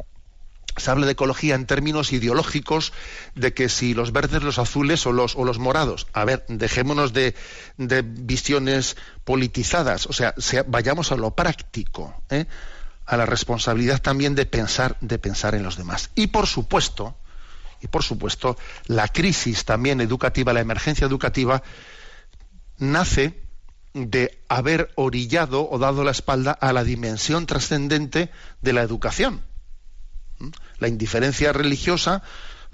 se habla de ecología en términos ideológicos de que si los verdes, los azules o los, o los morados. A ver, dejémonos de, de visiones politizadas, o sea, vayamos a lo práctico, ¿eh? a la responsabilidad también de pensar, de pensar en los demás. Y por supuesto, y por supuesto, la crisis también educativa, la emergencia educativa, nace de haber orillado o dado la espalda a la dimensión trascendente de la educación. ¿Mm? La indiferencia religiosa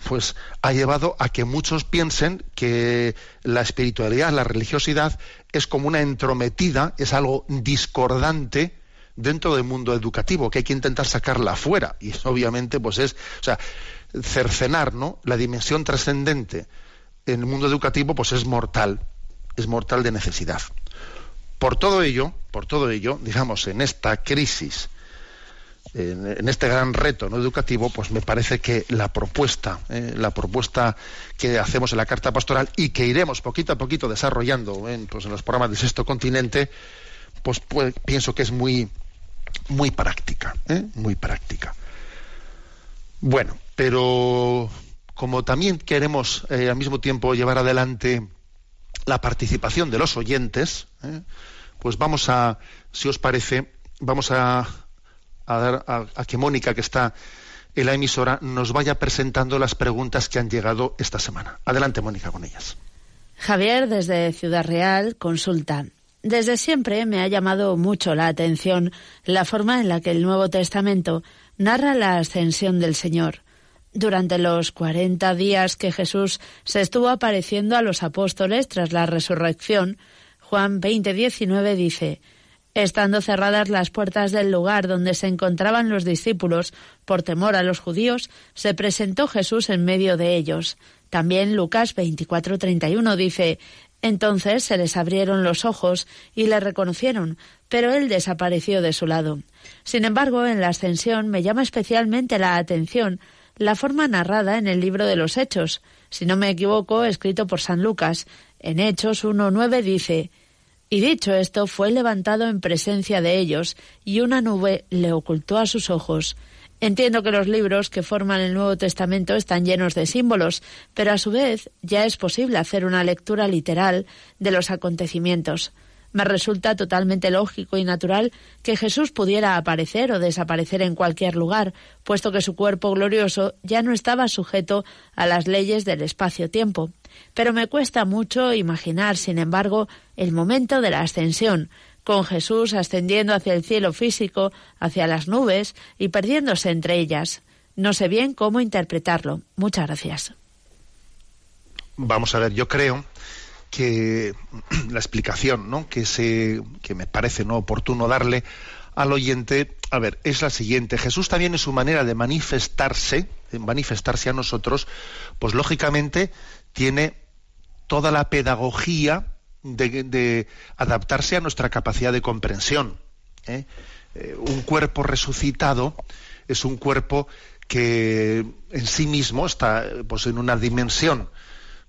pues ha llevado a que muchos piensen que la espiritualidad, la religiosidad es como una entrometida, es algo discordante dentro del mundo educativo, que hay que intentar sacarla afuera. Y obviamente, pues es, o sea, cercenar ¿no? la dimensión trascendente en el mundo educativo, pues es mortal, es mortal de necesidad. Por todo ello, por todo ello, digamos, en esta crisis, en, este gran reto ¿no? educativo, pues me parece que la propuesta, eh, la propuesta que hacemos en la Carta Pastoral y que iremos poquito a poquito desarrollando en, pues, en los programas de Sexto Continente, pues, pues pienso que es muy, muy práctica, ¿eh? muy práctica. Bueno, pero como también queremos eh, al mismo tiempo llevar adelante la participación de los oyentes, ¿eh? pues vamos a, si os parece, vamos a, dar a, que Mónica, que está en la emisora, nos vaya presentando las preguntas que han llegado esta semana. Adelante, Mónica, con ellas. Javier, desde Ciudad Real, consulta. Desde siempre me ha llamado mucho la atención la forma en la que el Nuevo Testamento narra la ascensión del Señor. Durante los cuarenta días que Jesús se estuvo apareciendo a los apóstoles tras la resurrección, Juan 20:19 dice, Estando cerradas las puertas del lugar donde se encontraban los discípulos, por temor a los judíos, se presentó Jesús en medio de ellos. También Lucas 24:31 dice, Entonces se les abrieron los ojos y le reconocieron, pero él desapareció de su lado. Sin embargo, en la ascensión me llama especialmente la atención la forma narrada en el libro de los Hechos, si no me equivoco, escrito por San Lucas. En Hechos 1.9 dice, Y dicho esto, fue levantado en presencia de ellos, y una nube le ocultó a sus ojos. Entiendo que los libros que forman el Nuevo Testamento están llenos de símbolos, pero a su vez ya es posible hacer una lectura literal de los acontecimientos. Me resulta totalmente lógico y natural que Jesús pudiera aparecer o desaparecer en cualquier lugar, puesto que su cuerpo glorioso ya no estaba sujeto a las leyes del espacio-tiempo. Pero me cuesta mucho imaginar, sin embargo, el momento de la ascensión, con Jesús ascendiendo hacia el cielo físico, hacia las nubes y perdiéndose entre ellas. No sé bien cómo interpretarlo. Muchas gracias. Vamos a ver, yo creo que la explicación ¿no? que, se, que me parece no oportuno darle al oyente, a ver, es la siguiente. Jesús también en su manera de manifestarse, de manifestarse a nosotros, pues lógicamente tiene toda la pedagogía de, adaptarse a nuestra capacidad de comprensión. ¿eh? Eh, un cuerpo resucitado es un cuerpo que en sí mismo está pues, en una dimensión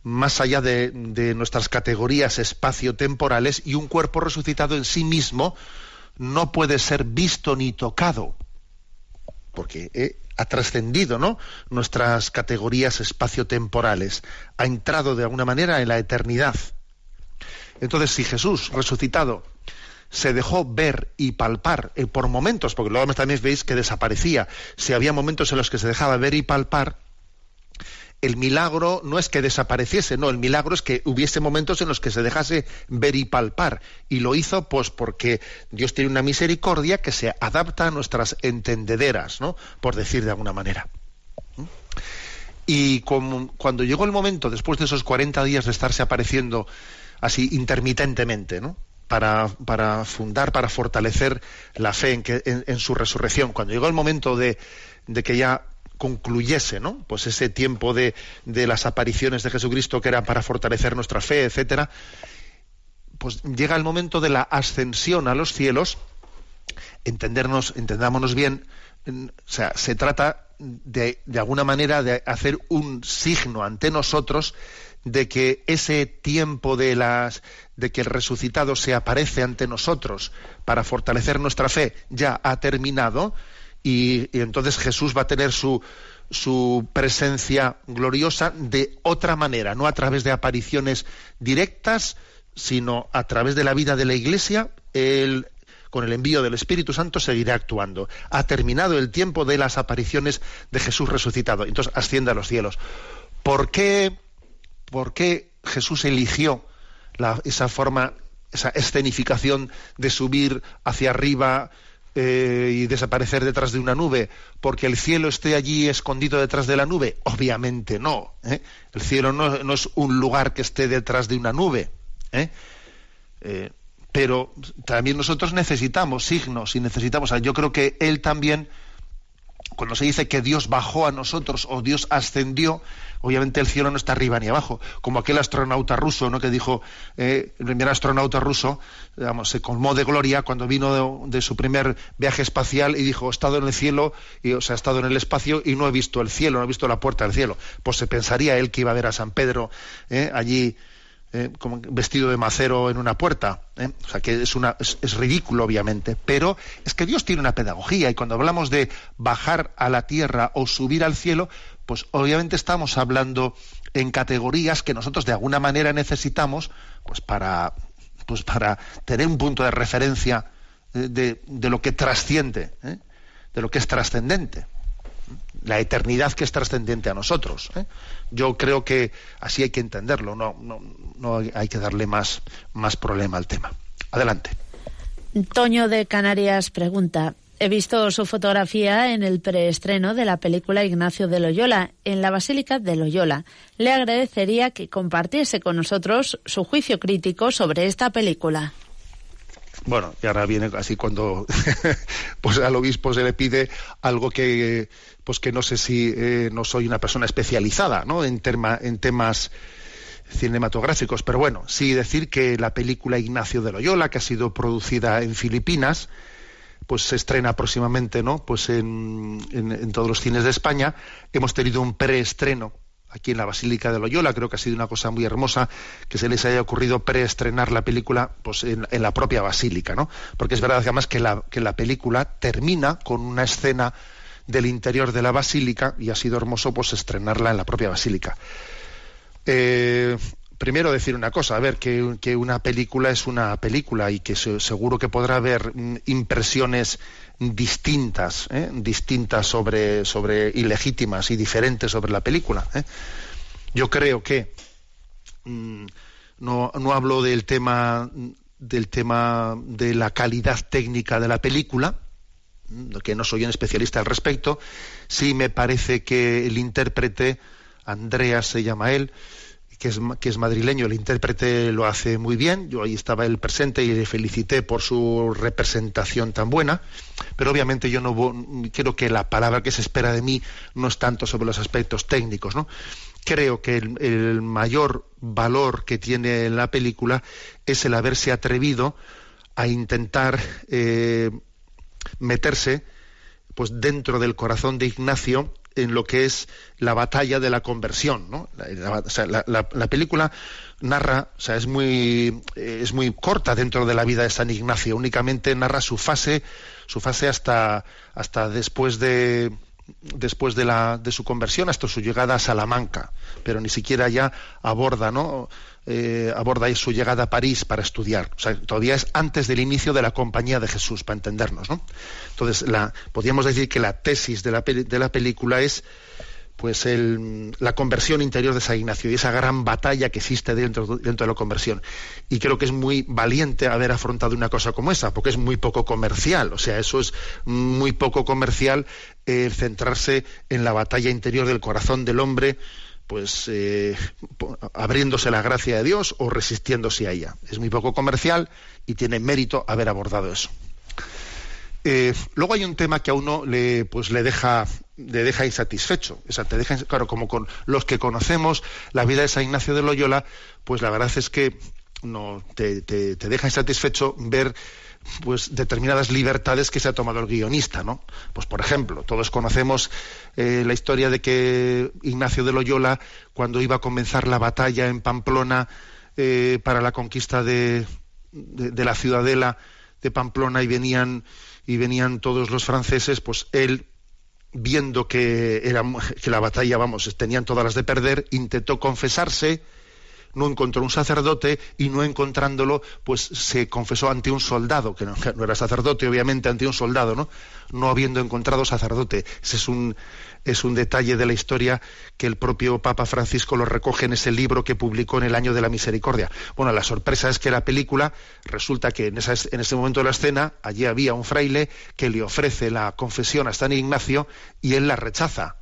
más allá de, nuestras categorías espacio-temporales y un cuerpo resucitado en sí mismo no puede ser visto ni tocado porque ha trascendido ¿no? nuestras categorías espacio-temporales, ha entrado de alguna manera en la eternidad. Entonces, si Jesús resucitado se dejó ver y palpar eh, por momentos, porque luego también veis que desaparecía, si había momentos en los que se dejaba ver y palpar, el milagro no es que desapareciese, no, el milagro es que hubiese momentos en los que se dejase ver y palpar. Y lo hizo pues porque Dios tiene una misericordia que se adapta a nuestras entendederas, ¿no? Por decir de alguna manera. Y cuando llegó el momento, después de esos 40 días de estarse apareciendo así intermitentemente, ¿no? Para, fundar, para fortalecer la fe en, su resurrección. Cuando llegó el momento de que ya concluyese, ¿no? Pues ese tiempo de, de, las apariciones de Jesucristo que era para fortalecer nuestra fe, etcétera, pues llega el momento de la ascensión a los cielos, entendernos, entendámonos bien, o sea, se trata de, de alguna manera de hacer un signo ante nosotros de que ese tiempo de las de que el resucitado se aparece ante nosotros para fortalecer nuestra fe ya ha terminado y, entonces Jesús va a tener su su presencia gloriosa de otra manera, no a través de apariciones directas, sino a través de la vida de la Iglesia, él, con el envío del Espíritu Santo seguirá actuando. Ha terminado el tiempo de las apariciones de Jesús resucitado. Entonces asciende a los cielos. ¿Por qué ¿Por qué Jesús eligió esa forma, esa escenificación de subir hacia arriba eh, y desaparecer detrás de una nube? ¿Porque el cielo esté allí escondido detrás de la nube? Obviamente no. ¿eh? El cielo no, es un lugar que esté detrás de una nube. ¿eh? pero también nosotros necesitamos signos y necesitamos. Yo creo que él también cuando se dice que Dios bajó a nosotros o Dios ascendió, obviamente el cielo no está arriba ni abajo, como aquel astronauta ruso, ¿no? que dijo, eh, el primer astronauta ruso, digamos, se colmó de gloria cuando vino de, su primer viaje espacial y dijo, he estado en el cielo, y, o sea, he estado en el espacio y no he visto el cielo, no he visto la puerta del cielo. Pues se pensaría él que iba a ver a San Pedro eh, allí eh, como vestido de macero en una puerta. ¿eh? O sea, que es, una, es, ridículo, obviamente. Pero es que Dios tiene una pedagogía y cuando hablamos de bajar a la tierra o subir al cielo, pues obviamente estamos hablando en categorías que nosotros de alguna manera necesitamos pues para, pues para tener un punto de referencia eh, de, de lo que trasciende, de lo que es trascendente la eternidad que es trascendente a nosotros. ¿eh? Yo creo que así hay que entenderlo, no, no, no hay que darle más, más problema al tema. Adelante. Toño de Canarias pregunta. He visto su fotografía en el preestreno de la película Ignacio de Loyola, en la Basílica de Loyola. Le agradecería que compartiese con nosotros su juicio crítico sobre esta película. Bueno, y ahora viene así cuando pues al obispo se le pide algo que pues que no sé si eh, no soy una persona especializada ¿no? en, en temas cinematográficos, pero bueno, sí decir que la película Ignacio de Loyola, que ha sido producida en Filipinas, pues se estrena próximamente, ¿no? Pues en, en todos los cines de España. Hemos tenido un preestreno aquí en la Basílica de Loyola. Creo que ha sido una cosa muy hermosa que se les haya ocurrido preestrenar la película pues, en, la propia Basílica, ¿no? Porque es verdad además que la, que la película termina con una escena del interior de la basílica y ha sido hermoso pues estrenarla en la propia basílica. Eh, primero decir una cosa, a ver, que, una película es una película y que seguro que podrá haber mm, impresiones distintas, ¿eh? distintas sobre, sobre ilegítimas y diferentes sobre la película. ¿eh? Yo creo que mm, no, no hablo del tema del tema de la calidad técnica de la película, que no soy un especialista al respecto, sí me parece que el intérprete, Andreas se llama él, que es, que es madrileño, el intérprete lo hace muy bien, yo ahí estaba él presente y le felicité por su representación tan buena, pero obviamente yo no creo que la palabra que se espera de mí no es tanto sobre los aspectos técnicos, ¿no? Creo que el, mayor valor que tiene la película es el haberse atrevido a intentar eh, meterse pues dentro del corazón de Ignacio en lo que es la batalla de la conversión. ¿no? La, película narra, o sea, es muy, es muy corta dentro de la vida de San Ignacio, únicamente narra su fase, su fase hasta, hasta después de después de, la, de su conversión hasta su llegada a Salamanca, pero ni siquiera ya aborda, ¿no? Eh, aborda su llegada a París para estudiar. O sea, todavía es antes del inicio de la compañía de Jesús, para entendernos, ¿no? Entonces, la, podríamos decir que la tesis de la, de la película es pues el, la conversión interior de San Ignacio y esa gran batalla que existe dentro, dentro de la conversión. Y creo que es muy valiente haber afrontado una cosa como esa, porque es muy poco comercial. O sea, eso es muy poco comercial eh, centrarse en la batalla interior del corazón del hombre, pues eh, abriéndose la gracia de Dios o resistiéndose a ella. Es muy poco comercial y tiene mérito haber abordado eso. Eh, luego hay un tema que a uno le, pues, le deja le deja insatisfecho. O sea, te deja, claro, como con los que conocemos la vida de San Ignacio de Loyola, pues la verdad es que no te, te, deja insatisfecho ver pues determinadas libertades que se ha tomado el guionista, ¿no? Pues por ejemplo, todos conocemos eh, la historia de que Ignacio de Loyola, cuando iba a comenzar la batalla en Pamplona eh, para la conquista de, de, la ciudadela de Pamplona y venían y venían todos los franceses, pues él viendo que, era, que la batalla, vamos, tenían todas las de perder, intentó confesarse, no encontró un sacerdote y no encontrándolo, pues se confesó ante un soldado, que no, era sacerdote, obviamente, ante un soldado, ¿no? No habiendo encontrado sacerdote. Ese es un, es un detalle de la historia que el propio Papa Francisco lo recoge en ese libro que publicó en el año de la misericordia. Bueno, la sorpresa es que la película resulta que en, en ese momento de la escena allí había un fraile que le ofrece la confesión a San Ignacio y él la rechaza.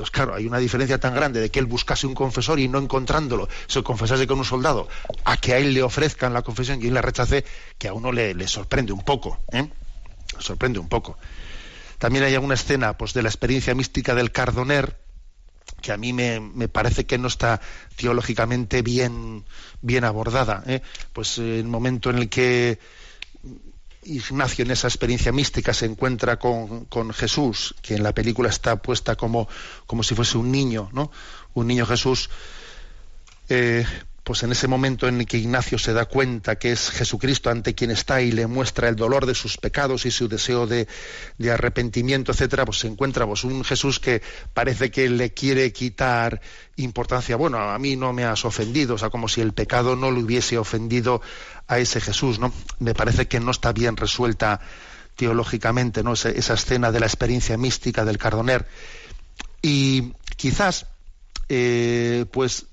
Entonces, claro, hay una diferencia tan grande de que él buscase un confesor y no encontrándolo se confesase con un soldado, a que a él le ofrezcan la confesión y él la rechace, que a uno le, sorprende un poco. ¿eh? Sorprende un poco. También hay alguna escena pues, de la experiencia mística del Cardoner, que a mí me, parece que no está teológicamente bien, bien abordada. ¿eh? Pues el momento en el que Ignacio en esa experiencia mística se encuentra con, Jesús, que en la película está puesta como, como si fuese un niño, ¿no? Un niño Jesús. Eh, pues en ese momento en el que Ignacio se da cuenta que es Jesucristo ante quien está y le muestra el dolor de sus pecados y su deseo de, arrepentimiento, etcétera, pues se encuentra pues, un Jesús que parece que le quiere quitar importancia. Bueno, a mí no me has ofendido, o sea, como si el pecado no le hubiese ofendido a ese Jesús, ¿no? Me parece que no está bien resuelta teológicamente, ¿no? Esa, escena de la experiencia mística del Cardoner. Y quizás, eh, pues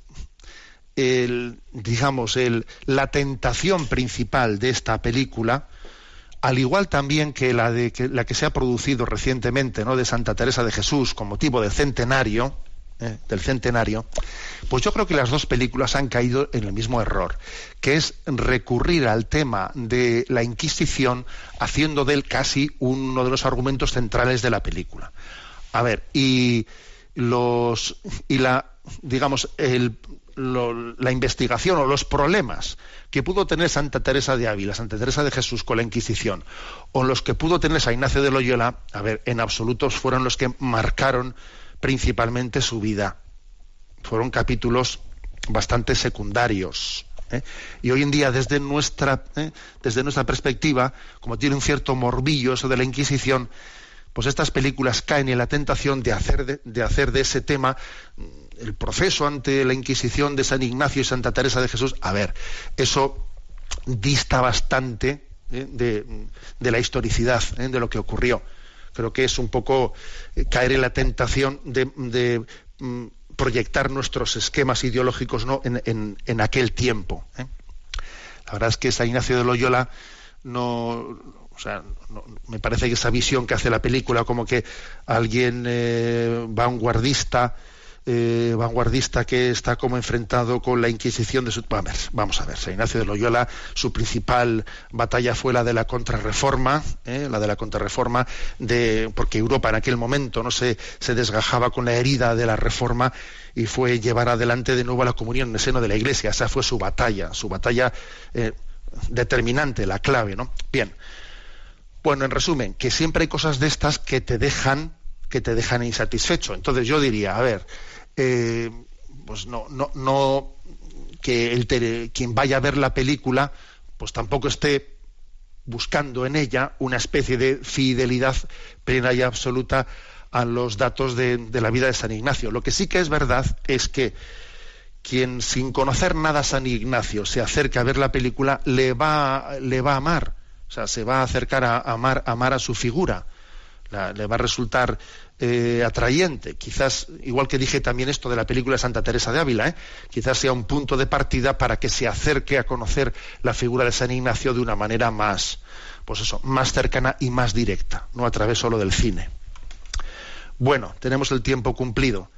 el, digamos, el, la tentación principal de esta película, al igual también que la, de, que, la que se ha producido recientemente, ¿no? de Santa Teresa de Jesús, con motivo del centenario, ¿eh? del centenario, pues yo creo que las dos películas han caído en el mismo error, que es recurrir al tema de la Inquisición haciendo de él casi uno de los argumentos centrales de la película. A ver, y los y la digamos el la investigación o los problemas que pudo tener Santa Teresa de Ávila, Santa Teresa de Jesús con la Inquisición, o los que pudo tener San Ignacio de Loyola, a ver, en absolutos fueron los que marcaron principalmente su vida. Fueron capítulos bastante secundarios. ¿eh? Y hoy en día, desde nuestra, ¿eh? desde nuestra perspectiva, como tiene un cierto morbillo eso de la Inquisición, pues estas películas caen en la tentación de hacer de, hacer de ese tema el proceso ante la Inquisición de San Ignacio y Santa Teresa de Jesús. A ver, eso dista bastante ¿eh? de, la historicidad ¿eh? de lo que ocurrió. Creo que es un poco eh, caer en la tentación de, mm, proyectar nuestros esquemas ideológicos ¿no? en, aquel tiempo. La verdad es que San Ignacio de Loyola no, o sea, me parece que esa visión que hace la película, como que alguien vanguardista eh, vanguardista que está como enfrentado con la Inquisición de su... Vamos a ver, San Ignacio de Loyola, su principal batalla fue la de la contrarreforma, ¿eh? la de la contrarreforma, de, porque Europa en aquel momento no se, se desgajaba con la herida de la reforma y fue llevar adelante de nuevo la comunión en el seno de la Iglesia. Esa fue su batalla, su batalla eh, determinante, la clave, ¿no? Bien. Bueno, en resumen, que siempre hay cosas de estas que te dejan que te dejan insatisfecho. Entonces yo diría, a ver, eh, pues no, no, no que el quien vaya a ver la película, pues tampoco esté buscando en ella una especie de fidelidad plena y absoluta a los datos de, la vida de San Ignacio. Lo que sí que es verdad es que quien sin conocer nada a San Ignacio se acerca a ver la película le va, le va a amar, o sea, se va a acercar a amar, a amar a su figura, le va a resultar eh, atrayente. Quizás, igual que dije también esto de la película Santa Teresa de Ávila, ¿eh? quizás sea un punto de partida para que se acerque a conocer la figura de San Ignacio de una manera más, pues eso, más cercana y más directa, no a través solo del cine. Bueno, tenemos el tiempo cumplido.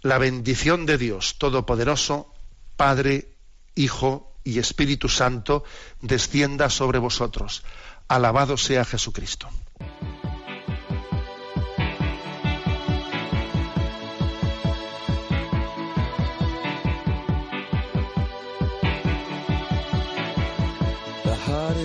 La bendición de Dios Todopoderoso, Padre, Hijo y Espíritu Santo, descienda sobre vosotros. Alabado sea Jesucristo.